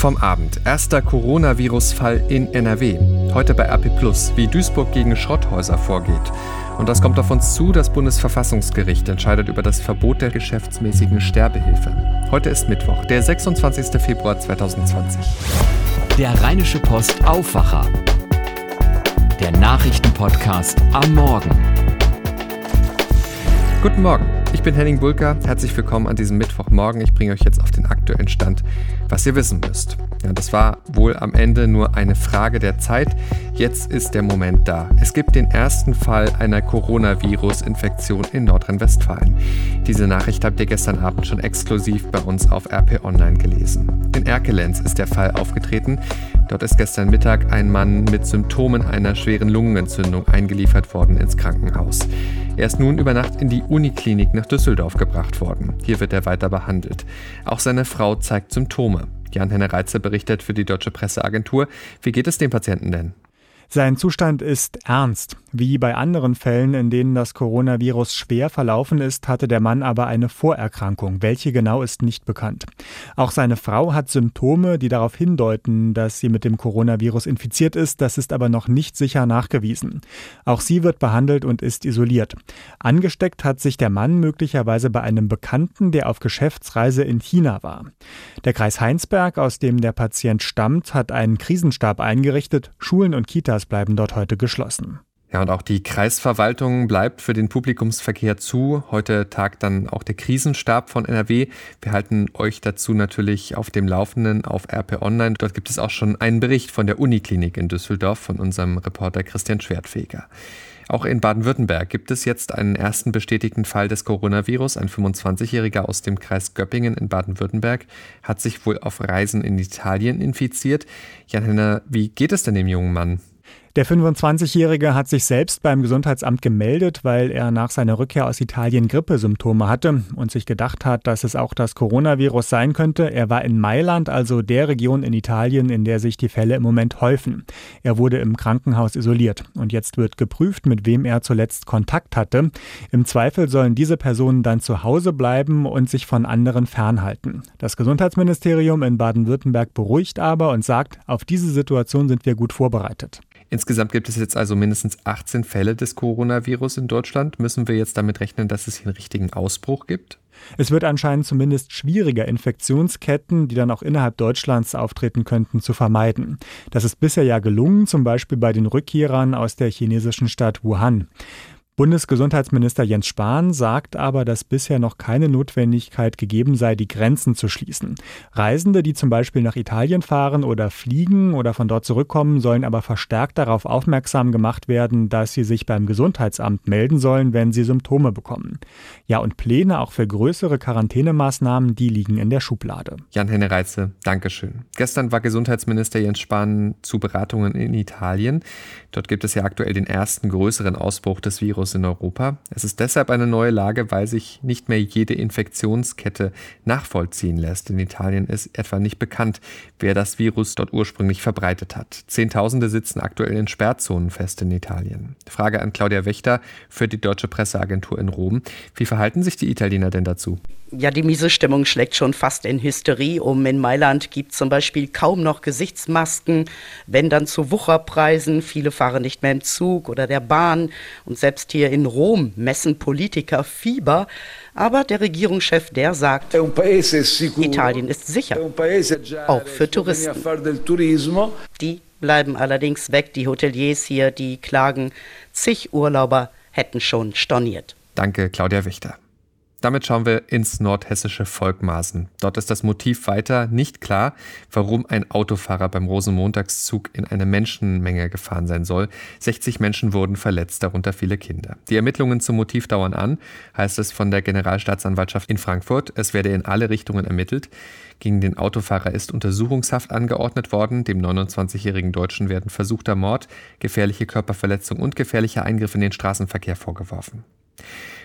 vom Abend. Erster Coronavirus-Fall in NRW. Heute bei RP Plus, wie Duisburg gegen Schrotthäuser vorgeht. Und das kommt auf uns zu, das Bundesverfassungsgericht entscheidet über das Verbot der geschäftsmäßigen Sterbehilfe. Heute ist Mittwoch, der 26. Februar 2020. Der Rheinische Post Aufwacher. Der Nachrichtenpodcast am Morgen. Guten Morgen. Ich bin Henning Bulka. Herzlich willkommen an diesem Mittwochmorgen. Ich bringe euch jetzt auf den aktuellen Stand, was ihr wissen müsst. Ja, das war wohl am Ende nur eine Frage der Zeit. Jetzt ist der Moment da. Es gibt den ersten Fall einer Coronavirus-Infektion in Nordrhein-Westfalen. Diese Nachricht habt ihr gestern Abend schon exklusiv bei uns auf RP Online gelesen. In Erkelenz ist der Fall aufgetreten. Dort ist gestern Mittag ein Mann mit Symptomen einer schweren Lungenentzündung eingeliefert worden ins Krankenhaus. Er ist nun über Nacht in die Uniklinik nach Düsseldorf gebracht worden. Hier wird er weiter behandelt. Auch seine Frau zeigt Symptome. Jan-Henne Reitze berichtet für die Deutsche Presseagentur. Wie geht es dem Patienten denn? Sein Zustand ist ernst. Wie bei anderen Fällen, in denen das Coronavirus schwer verlaufen ist, hatte der Mann aber eine Vorerkrankung. Welche genau ist nicht bekannt. Auch seine Frau hat Symptome, die darauf hindeuten, dass sie mit dem Coronavirus infiziert ist. Das ist aber noch nicht sicher nachgewiesen. Auch sie wird behandelt und ist isoliert. Angesteckt hat sich der Mann möglicherweise bei einem Bekannten, der auf Geschäftsreise in China war. Der Kreis Heinsberg, aus dem der Patient stammt, hat einen Krisenstab eingerichtet. Schulen und Kitas Kitas bleiben dort heute geschlossen. Ja, und auch die Kreisverwaltung bleibt für den Publikumsverkehr zu. Heute tagt dann auch der Krisenstab von NRW. Wir halten euch dazu natürlich auf dem Laufenden auf RP Online. Dort gibt es auch schon einen Bericht von der Uniklinik in Düsseldorf von unserem Reporter Christian Schwertfeger. Auch in Baden-Württemberg gibt es jetzt einen ersten bestätigten Fall des Coronavirus. Ein 25-Jähriger aus dem Kreis Göppingen in Baden-Württemberg hat sich wohl auf Reisen in Italien infiziert. Jan Henner, wie geht es denn dem jungen Mann? Der 25-Jährige hat sich selbst beim Gesundheitsamt gemeldet, weil er nach seiner Rückkehr aus Italien Grippesymptome hatte und sich gedacht hat, dass es auch das Coronavirus sein könnte. Er war in Mailand, also der Region in Italien, in der sich die Fälle im Moment häufen. Er wurde im Krankenhaus isoliert und jetzt wird geprüft, mit wem er zuletzt Kontakt hatte. Im Zweifel sollen diese Personen dann zu Hause bleiben und sich von anderen fernhalten. Das Gesundheitsministerium in Baden-Württemberg beruhigt aber und sagt, auf diese Situation sind wir gut vorbereitet. Insgesamt gibt es jetzt also mindestens 18 Fälle des Coronavirus in Deutschland. Müssen wir jetzt damit rechnen, dass es hier einen richtigen Ausbruch gibt? Es wird anscheinend zumindest schwieriger, Infektionsketten, die dann auch innerhalb Deutschlands auftreten könnten, zu vermeiden. Das ist bisher ja gelungen, zum Beispiel bei den Rückkehrern aus der chinesischen Stadt Wuhan. Bundesgesundheitsminister Jens Spahn sagt aber, dass bisher noch keine Notwendigkeit gegeben sei, die Grenzen zu schließen. Reisende, die zum Beispiel nach Italien fahren oder fliegen oder von dort zurückkommen, sollen aber verstärkt darauf aufmerksam gemacht werden, dass sie sich beim Gesundheitsamt melden sollen, wenn sie Symptome bekommen. Ja, und Pläne auch für größere Quarantänemaßnahmen, die liegen in der Schublade. Jan-Henne Reitze, Dankeschön. Gestern war Gesundheitsminister Jens Spahn zu Beratungen in Italien. Dort gibt es ja aktuell den ersten größeren Ausbruch des Virus Virus in Europa. Es ist deshalb eine neue Lage, weil sich nicht mehr jede Infektionskette nachvollziehen lässt. In Italien ist etwa nicht bekannt, wer das Virus dort ursprünglich verbreitet hat. Zehntausende sitzen aktuell in Sperrzonen fest in Italien. Frage an Claudia Wächter für die Deutsche Presseagentur in Rom. Wie verhalten sich die Italiener denn dazu? Ja, die miese Stimmung schlägt schon fast in Hysterie um. In Mailand gibt zum Beispiel kaum noch Gesichtsmasken, wenn dann zu Wucherpreisen. Viele fahren nicht mehr im Zug oder der Bahn. Und selbst hier in Rom messen Politiker Fieber. Aber der Regierungschef, der sagt, Italien ist sicher, auch für Touristen. Die bleiben allerdings weg. Die Hoteliers hier, die klagen, zig Urlauber hätten schon storniert. Danke, Claudia Wichter. Damit schauen wir ins nordhessische Volkmaßen. Dort ist das Motiv weiter nicht klar, warum ein Autofahrer beim Rosenmontagszug in eine Menschenmenge gefahren sein soll. 60 Menschen wurden verletzt, darunter viele Kinder. Die Ermittlungen zum Motiv dauern an, heißt es von der Generalstaatsanwaltschaft in Frankfurt. Es werde in alle Richtungen ermittelt. Gegen den Autofahrer ist Untersuchungshaft angeordnet worden. Dem 29-jährigen Deutschen werden versuchter Mord, gefährliche Körperverletzung und gefährlicher Eingriff in den Straßenverkehr vorgeworfen.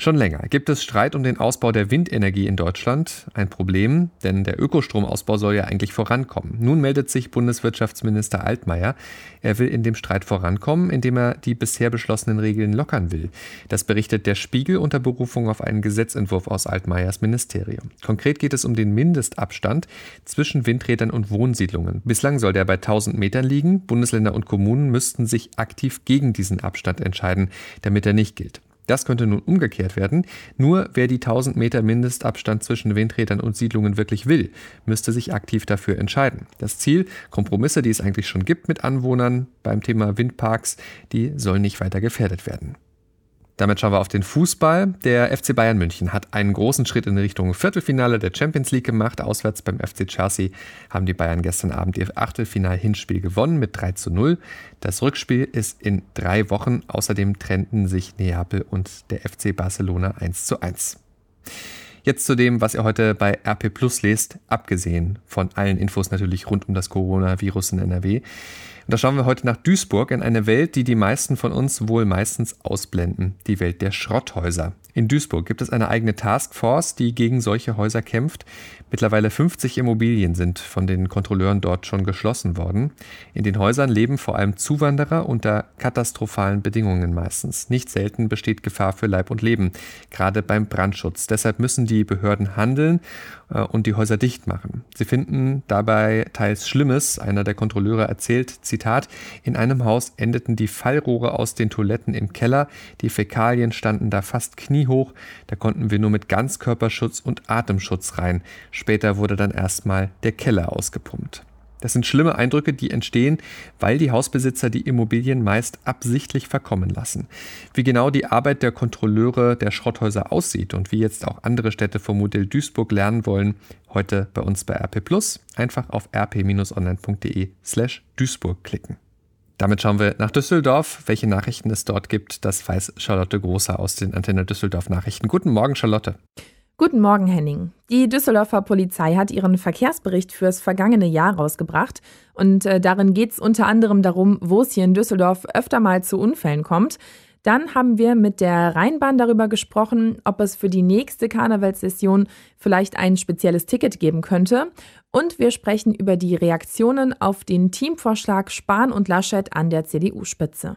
Schon länger gibt es Streit um den Ausbau der Windenergie in Deutschland. Ein Problem, denn der Ökostromausbau soll ja eigentlich vorankommen. Nun meldet sich Bundeswirtschaftsminister Altmaier. Er will in dem Streit vorankommen, indem er die bisher beschlossenen Regeln lockern will. Das berichtet der Spiegel unter Berufung auf einen Gesetzentwurf aus Altmaiers Ministerium. Konkret geht es um den Mindestabstand zwischen Windrädern und Wohnsiedlungen. Bislang soll der bei 1000 Metern liegen. Bundesländer und Kommunen müssten sich aktiv gegen diesen Abstand entscheiden, damit er nicht gilt. Das könnte nun umgekehrt werden. Nur wer die 1000 Meter Mindestabstand zwischen Windrädern und Siedlungen wirklich will, müsste sich aktiv dafür entscheiden. Das Ziel, Kompromisse, die es eigentlich schon gibt mit Anwohnern beim Thema Windparks, die sollen nicht weiter gefährdet werden. Damit schauen wir auf den Fußball. Der FC Bayern München hat einen großen Schritt in Richtung Viertelfinale der Champions League gemacht. Auswärts beim FC Chelsea haben die Bayern gestern Abend ihr Achtelfinal-Hinspiel gewonnen mit 3 zu 0. Das Rückspiel ist in drei Wochen. Außerdem trennten sich Neapel und der FC Barcelona 1 zu 1. Jetzt zu dem, was ihr heute bei RP Plus lest, abgesehen von allen Infos natürlich rund um das Coronavirus in NRW. Und da schauen wir heute nach Duisburg in eine Welt, die die meisten von uns wohl meistens ausblenden, die Welt der Schrotthäuser. In Duisburg gibt es eine eigene Taskforce, die gegen solche Häuser kämpft. Mittlerweile 50 Immobilien sind von den Kontrolleuren dort schon geschlossen worden. In den Häusern leben vor allem Zuwanderer unter katastrophalen Bedingungen meistens. Nicht selten besteht Gefahr für Leib und Leben, gerade beim Brandschutz. Deshalb müssen die Behörden handeln und die Häuser dicht machen. Sie finden dabei teils Schlimmes. Einer der Kontrolleure erzählt, Zitat, in einem Haus endeten die Fallrohre aus den Toiletten im Keller, die Fäkalien standen da fast kniehoch, da konnten wir nur mit Ganzkörperschutz und Atemschutz rein. Später wurde dann erstmal der Keller ausgepumpt. Das sind schlimme Eindrücke, die entstehen, weil die Hausbesitzer die Immobilien meist absichtlich verkommen lassen. Wie genau die Arbeit der Kontrolleure der Schrotthäuser aussieht und wie jetzt auch andere Städte vom Modell Duisburg lernen wollen, heute bei uns bei RP Plus. Einfach auf rp-online.de slash Duisburg klicken. Damit schauen wir nach Düsseldorf. Welche Nachrichten es dort gibt, das weiß Charlotte Großer aus den Antenne Düsseldorf Nachrichten. Guten Morgen, Charlotte. Guten Morgen, Henning. Die Düsseldorfer Polizei hat ihren Verkehrsbericht fürs vergangene Jahr rausgebracht. Und äh, darin geht es unter anderem darum, wo es hier in Düsseldorf öfter mal zu Unfällen kommt. Dann haben wir mit der Rheinbahn darüber gesprochen, ob es für die nächste Karnevalssession vielleicht ein spezielles Ticket geben könnte. Und wir sprechen über die Reaktionen auf den Teamvorschlag Spahn und Laschet an der CDU-Spitze.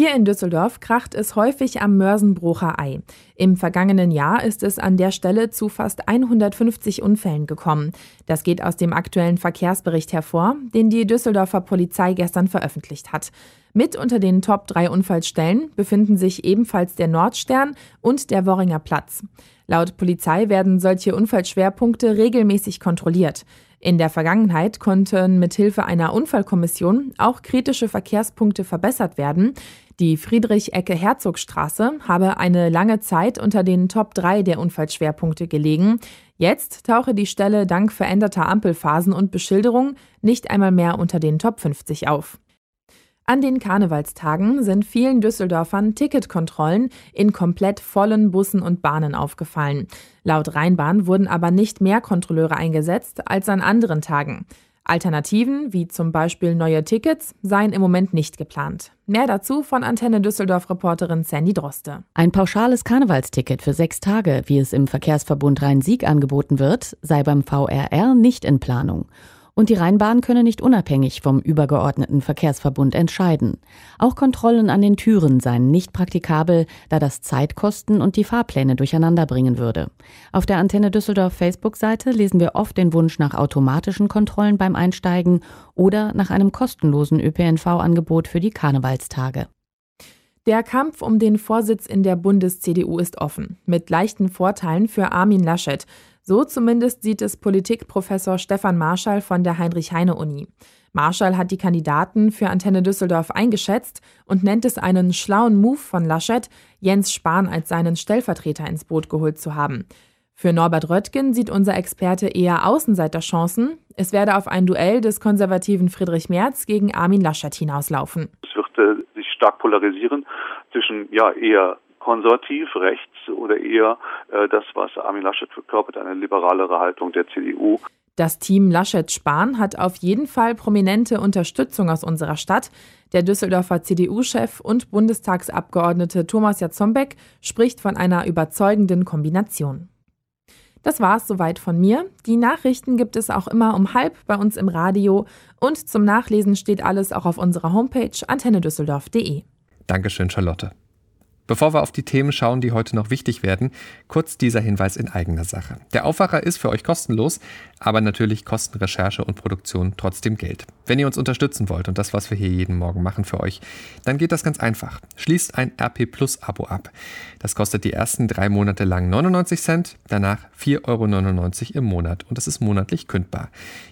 Hier in Düsseldorf kracht es häufig am Mörsenbrucher Ei. Im vergangenen Jahr ist es an der Stelle zu fast 150 Unfällen gekommen. Das geht aus dem aktuellen Verkehrsbericht hervor, den die Düsseldorfer Polizei gestern veröffentlicht hat. Mit unter den Top 3 Unfallstellen befinden sich ebenfalls der Nordstern und der Worringer Platz. Laut Polizei werden solche Unfallschwerpunkte regelmäßig kontrolliert. In der Vergangenheit konnten mithilfe einer Unfallkommission auch kritische Verkehrspunkte verbessert werden. Die Friedrich-Ecke-Herzogstraße habe eine lange Zeit unter den Top 3 der Unfallschwerpunkte gelegen. Jetzt tauche die Stelle dank veränderter Ampelphasen und Beschilderung nicht einmal mehr unter den Top 50 auf. An den Karnevalstagen sind vielen Düsseldorfern Ticketkontrollen in komplett vollen Bussen und Bahnen aufgefallen. Laut Rheinbahn wurden aber nicht mehr Kontrolleure eingesetzt als an anderen Tagen. Alternativen, wie zum Beispiel neue Tickets, seien im Moment nicht geplant. Mehr dazu von Antenne Düsseldorf-Reporterin Sandy Droste. Ein pauschales Karnevalsticket für sechs Tage, wie es im Verkehrsverbund Rhein-Sieg angeboten wird, sei beim VRR nicht in Planung. Und die Rheinbahn könne nicht unabhängig vom übergeordneten Verkehrsverbund entscheiden. Auch Kontrollen an den Türen seien nicht praktikabel, da das Zeitkosten und die Fahrpläne durcheinander bringen würde. Auf der Antenne Düsseldorf Facebook-Seite lesen wir oft den Wunsch nach automatischen Kontrollen beim Einsteigen oder nach einem kostenlosen ÖPNV-Angebot für die Karnevalstage. Der Kampf um den Vorsitz in der Bundes-CDU ist offen, mit leichten Vorteilen für Armin Laschet. So zumindest sieht es Politikprofessor Stefan Marschall von der Heinrich-Heine-Uni. Marschall hat die Kandidaten für Antenne Düsseldorf eingeschätzt und nennt es einen schlauen Move von Laschet, Jens Spahn als seinen Stellvertreter ins Boot geholt zu haben. Für Norbert Röttgen sieht unser Experte eher Außenseiterchancen. Es werde auf ein Duell des konservativen Friedrich Merz gegen Armin Laschet hinauslaufen. Es wird äh, sich stark polarisieren zwischen ja eher konservativ, rechts oder eher äh, das, was Armin Laschet verkörpert, eine liberalere Haltung der CDU. Das Team Laschet-Spahn hat auf jeden Fall prominente Unterstützung aus unserer Stadt. Der Düsseldorfer CDU-Chef und Bundestagsabgeordnete Thomas Jatzombeck spricht von einer überzeugenden Kombination. Das war's soweit von mir. Die Nachrichten gibt es auch immer um halb bei uns im Radio und zum Nachlesen steht alles auch auf unserer Homepage antennedüsseldorf.de. Dankeschön, Charlotte. Bevor wir auf die Themen schauen, die heute noch wichtig werden, kurz dieser Hinweis in eigener Sache. Der Aufwacher ist für euch kostenlos, aber natürlich kosten Recherche und Produktion trotzdem Geld. Wenn ihr uns unterstützen wollt und das, was wir hier jeden Morgen machen für euch, dann geht das ganz einfach. Schließt ein RP Plus Abo ab. Das kostet die ersten drei Monate lang 99 Cent, danach 4,99 Euro im Monat und es ist monatlich kündbar.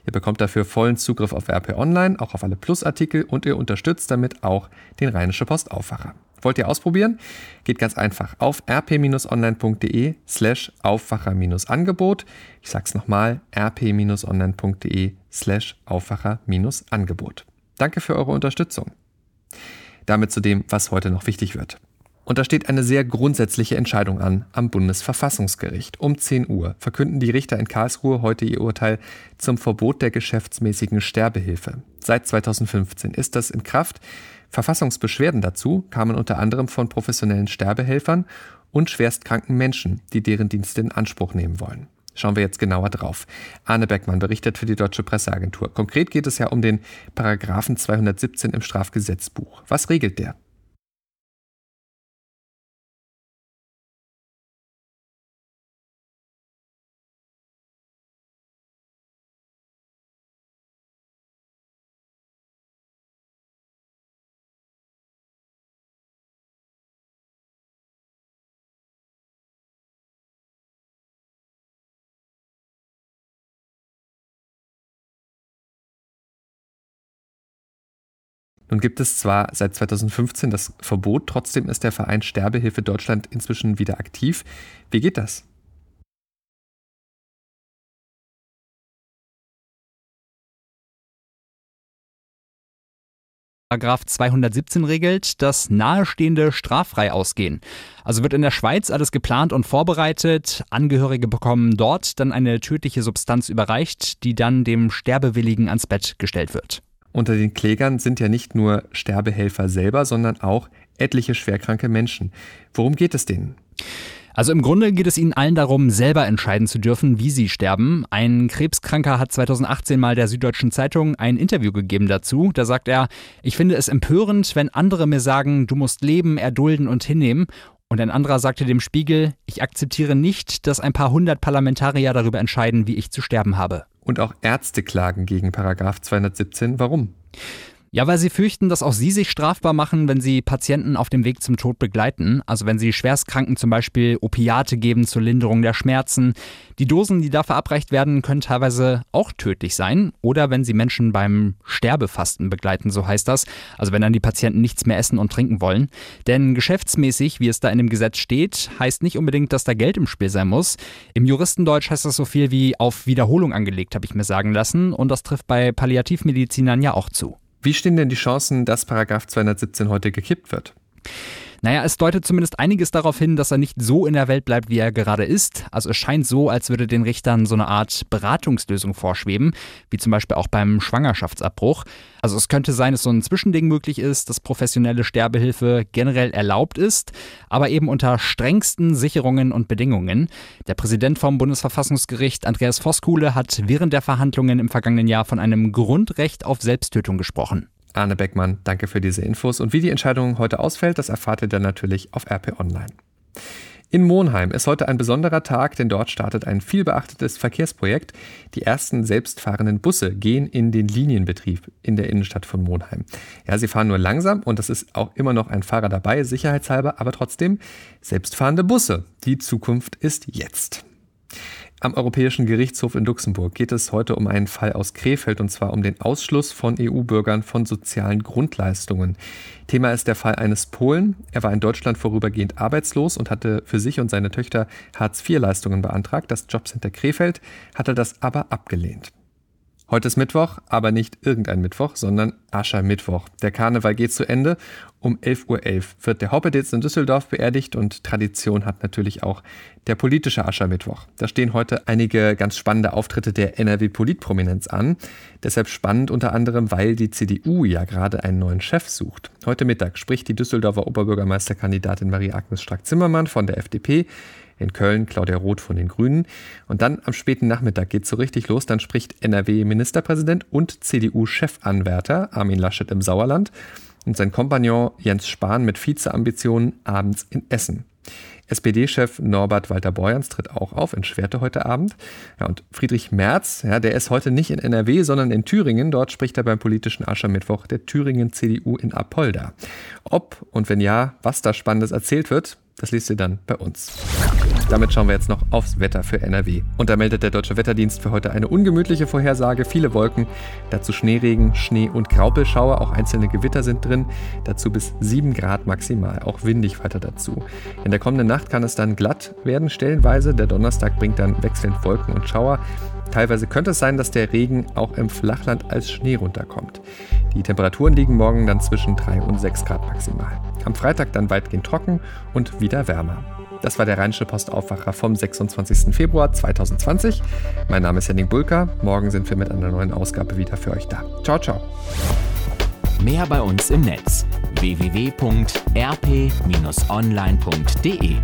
Ihr bekommt dafür vollen Zugriff auf RP Online, auch auf alle Plus-Artikel und ihr unterstützt damit auch den Rheinische Post Aufwacher. Wollt ihr ausprobieren? Geht ganz einfach auf rp-online.de slash Aufwacher-Angebot. Ich sag's nochmal, rp-online.de slash Aufwacher-Angebot. Danke für eure Unterstützung. Damit zu dem, was heute noch wichtig wird. Und da steht eine sehr grundsätzliche Entscheidung an am Bundesverfassungsgericht. Um 10 Uhr verkünden die Richter in Karlsruhe heute ihr Urteil zum Verbot der geschäftsmäßigen Sterbehilfe. Seit 2015 ist das in Kraft. Verfassungsbeschwerden dazu kamen unter anderem von professionellen Sterbehelfern und schwerstkranken Menschen, die deren Dienste in Anspruch nehmen wollen. Schauen wir jetzt genauer drauf. Arne Beckmann berichtet für die Deutsche Presseagentur. Konkret geht es ja um den Paragraphen 217 im Strafgesetzbuch. Was regelt der? Nun gibt es zwar seit 2015 das Verbot, trotzdem ist der Verein Sterbehilfe Deutschland inzwischen wieder aktiv. Wie geht das? Paragraph 217 regelt, dass Nahestehende straffrei ausgehen. Also wird in der Schweiz alles geplant und vorbereitet. Angehörige bekommen dort dann eine tödliche Substanz überreicht, die dann dem Sterbewilligen ans Bett gestellt wird. Unter den Klägern sind ja nicht nur Sterbehelfer selber, sondern auch etliche schwerkranke Menschen. Worum geht es denen? Also im Grunde geht es ihnen allen darum, selber entscheiden zu dürfen, wie sie sterben. Ein Krebskranker hat 2018 mal der Süddeutschen Zeitung ein Interview gegeben dazu. Da sagt er, ich finde es empörend, wenn andere mir sagen, du musst leben, erdulden und hinnehmen. Und ein anderer sagte dem Spiegel, ich akzeptiere nicht, dass ein paar hundert Parlamentarier darüber entscheiden, wie ich zu sterben habe. Und auch Ärzte klagen gegen Paragraph 217. Warum? Ja, weil sie fürchten, dass auch sie sich strafbar machen, wenn sie Patienten auf dem Weg zum Tod begleiten. Also wenn sie Schwerstkranken zum Beispiel Opiate geben zur Linderung der Schmerzen. Die Dosen, die da verabreicht werden, können teilweise auch tödlich sein. Oder wenn sie Menschen beim Sterbefasten begleiten, so heißt das. Also wenn dann die Patienten nichts mehr essen und trinken wollen. Denn geschäftsmäßig, wie es da in dem Gesetz steht, heißt nicht unbedingt, dass da Geld im Spiel sein muss. Im Juristendeutsch heißt das so viel wie auf Wiederholung angelegt, habe ich mir sagen lassen. Und das trifft bei Palliativmedizinern ja auch zu. Wie stehen denn die Chancen, dass Paragraph 217 heute gekippt wird? Naja, es deutet zumindest einiges darauf hin, dass er nicht so in der Welt bleibt, wie er gerade ist. Also es scheint so, als würde den Richtern so eine Art Beratungslösung vorschweben, wie zum Beispiel auch beim Schwangerschaftsabbruch. Also es könnte sein, dass so ein Zwischending möglich ist, dass professionelle Sterbehilfe generell erlaubt ist, aber eben unter strengsten Sicherungen und Bedingungen. Der Präsident vom Bundesverfassungsgericht, Andreas Voskuhle, hat während der Verhandlungen im vergangenen Jahr von einem Grundrecht auf Selbsttötung gesprochen. Arne Beckmann, danke für diese Infos. Und wie die Entscheidung heute ausfällt, das erfahrt ihr dann natürlich auf RP Online. In Monheim ist heute ein besonderer Tag, denn dort startet ein vielbeachtetes Verkehrsprojekt. Die ersten selbstfahrenden Busse gehen in den Linienbetrieb in der Innenstadt von Monheim. Ja, sie fahren nur langsam und es ist auch immer noch ein Fahrer dabei, sicherheitshalber, aber trotzdem selbstfahrende Busse. Die Zukunft ist jetzt. Am Europäischen Gerichtshof in Luxemburg geht es heute um einen Fall aus Krefeld und zwar um den Ausschluss von EU-Bürgern von sozialen Grundleistungen. Thema ist der Fall eines Polen. Er war in Deutschland vorübergehend arbeitslos und hatte für sich und seine Töchter Hartz-IV-Leistungen beantragt. Das Jobcenter Krefeld hatte das aber abgelehnt. Heute ist Mittwoch, aber nicht irgendein Mittwoch, sondern Aschermittwoch. Der Karneval geht zu Ende. Um 11.11 Uhr wird der Hoppeditz in Düsseldorf beerdigt und Tradition hat natürlich auch der politische Aschermittwoch. Da stehen heute einige ganz spannende Auftritte der NRW-Politprominenz an. Deshalb spannend unter anderem, weil die CDU ja gerade einen neuen Chef sucht. Heute Mittag spricht die Düsseldorfer Oberbürgermeisterkandidatin Marie-Agnes Strack-Zimmermann von der FDP in Köln Claudia Roth von den Grünen. Und dann am späten Nachmittag geht es so richtig los. Dann spricht NRW-Ministerpräsident und CDU-Chefanwärter Armin Laschet im Sauerland und sein Kompagnon Jens Spahn mit Vizeambitionen abends in Essen. SPD-Chef Norbert Walter Borjans tritt auch auf in Schwerte heute Abend. Ja, und Friedrich Merz, ja, der ist heute nicht in NRW, sondern in Thüringen. Dort spricht er beim politischen Aschermittwoch der Thüringen CDU in Apolda. Ob und wenn ja, was da Spannendes erzählt wird, das liest ihr dann bei uns. Damit schauen wir jetzt noch aufs Wetter für NRW. Und da meldet der Deutsche Wetterdienst für heute eine ungemütliche Vorhersage. Viele Wolken, dazu Schneeregen, Schnee und Graupelschauer. Auch einzelne Gewitter sind drin. Dazu bis 7 Grad maximal. Auch windig weiter dazu. In der kommenden Nacht kann es dann glatt werden, stellenweise. Der Donnerstag bringt dann wechselnd Wolken und Schauer. Teilweise könnte es sein, dass der Regen auch im Flachland als Schnee runterkommt. Die Temperaturen liegen morgen dann zwischen 3 und 6 Grad maximal. Am Freitag dann weitgehend trocken und wieder wärmer. Das war der Rheinische Postaufwacher vom 26. Februar 2020. Mein Name ist Henning Bulka. Morgen sind wir mit einer neuen Ausgabe wieder für euch da. Ciao, ciao. Mehr bei uns im Netz www.rp-online.de